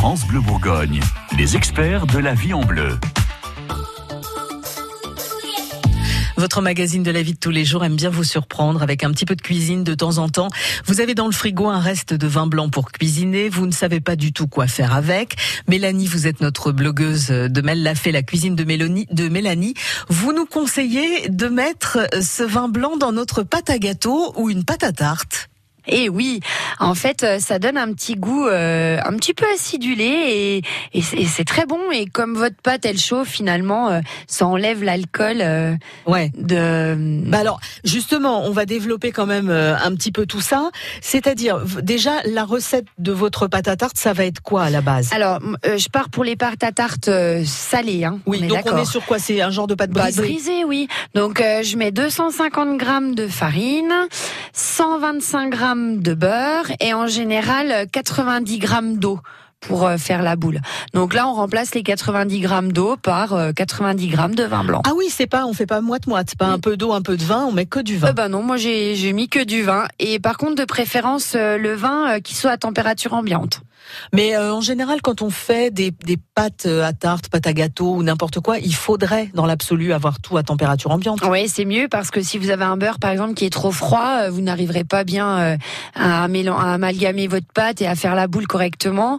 France Bleu Bourgogne, les experts de la vie en bleu. Votre magazine de la vie de tous les jours aime bien vous surprendre avec un petit peu de cuisine de temps en temps. Vous avez dans le frigo un reste de vin blanc pour cuisiner. Vous ne savez pas du tout quoi faire avec. Mélanie, vous êtes notre blogueuse de Mel l'a fait, la cuisine de Mélanie, de Mélanie. Vous nous conseillez de mettre ce vin blanc dans notre pâte à gâteau ou une pâte à tarte? Et oui, en fait, euh, ça donne un petit goût euh, un petit peu acidulé et, et c'est très bon. Et comme votre pâte, elle chauffe, finalement, euh, ça enlève l'alcool. ouais. De. Bah alors, justement, on va développer quand même un petit peu tout ça. C'est-à-dire, déjà, la recette de votre pâte à tarte, ça va être quoi à la base? Alors, je pars pour les pâtes à tarte salées. Hein, oui, donc on est sur quoi? C'est un genre de pâte brisée? Pâte brisée, oui. Donc, je mets 250 grammes de farine, 125 grammes de beurre et en général 90 grammes d'eau pour euh, faire la boule. Donc là, on remplace les 90 grammes d'eau par 90 euh, grammes de vin blanc. Ah oui, c'est pas, on fait pas moite moite, pas un peu d'eau, un peu de vin, on met que du vin. Euh ben non, moi j'ai mis que du vin et par contre de préférence euh, le vin qui soit à température ambiante. Mais en général, quand on fait des, des pâtes à tarte, pâtes à gâteau ou n'importe quoi, il faudrait, dans l'absolu, avoir tout à température ambiante. Oui, c'est mieux parce que si vous avez un beurre, par exemple, qui est trop froid, vous n'arriverez pas bien à, à, amalgamer votre pâte et à faire la boule correctement.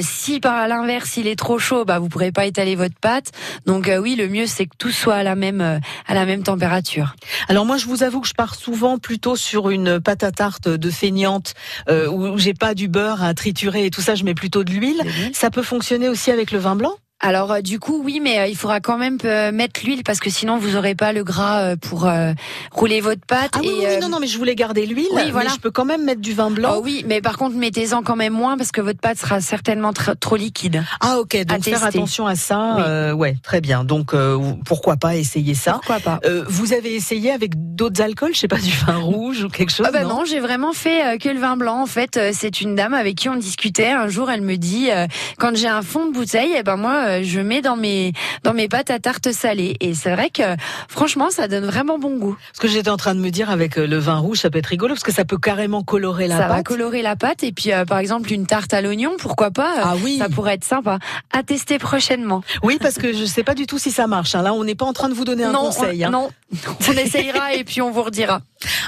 si par l'inverse, il est trop chaud, bah vous pourrez pas étaler votre pâte. Donc euh, oui, le mieux c'est que tout soit à la même euh, à la même température. Alors moi, je vous avoue que je pars souvent plutôt sur une pâte à tarte de feignante euh, où j'ai pas du beurre à triturer et tout ça, je mets plutôt de l'huile. Ça peut fonctionner aussi avec le vin blanc alors euh, du coup oui mais euh, il faudra quand même euh, mettre l'huile parce que sinon vous aurez pas le gras pour rouler votre pâte. Ah oui, oui, non non mais je voulais garder l'huile. Oui, voilà. Mais je peux quand même mettre du vin blanc. Oh, oui mais par contre mettez-en quand même moins parce que votre pâte sera certainement trop liquide. Ah ok donc faire attention à ça. ouais très bien donc pourquoi pas essayer ça. Pourquoi pas. vous avez essayé avec d'autres alcools je sais pas du vin rouge ou quelque chose. Ah bah non, j'ai vraiment fait que le vin blanc en fait. c'est une dame avec qui on discutait un jour elle me dit quand j'ai un fond de bouteille eh ben moi je mets dans mes dans mes pâtes à tarte salées. Et c'est vrai que franchement, ça donne vraiment bon goût. Ce que j'étais en train de me dire avec euh, le vin rouge, ça peut être rigolo parce que ça peut carrément colorer la pâte. Ça va colorer la pâte et puis euh, par exemple une tarte à l'oignon, pourquoi pas Ah oui. Ça pourrait être sympa. À tester prochainement. Oui, parce que je sais pas du tout si ça marche. Hein. Là, on n'est pas en train de vous donner un conseil. hein. Non, on essayera et puis on vous redira.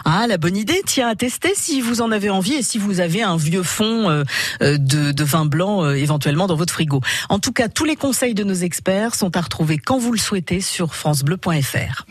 Ah, la bonne idée. Tiens, à tester si vous en avez envie et si vous avez un vieux fond euh, de, de, vin blanc éventuellement dans votre frigo. En tout cas, tous les conseils de nos experts sont à retrouver quand vous le souhaitez sur francebleu.fr.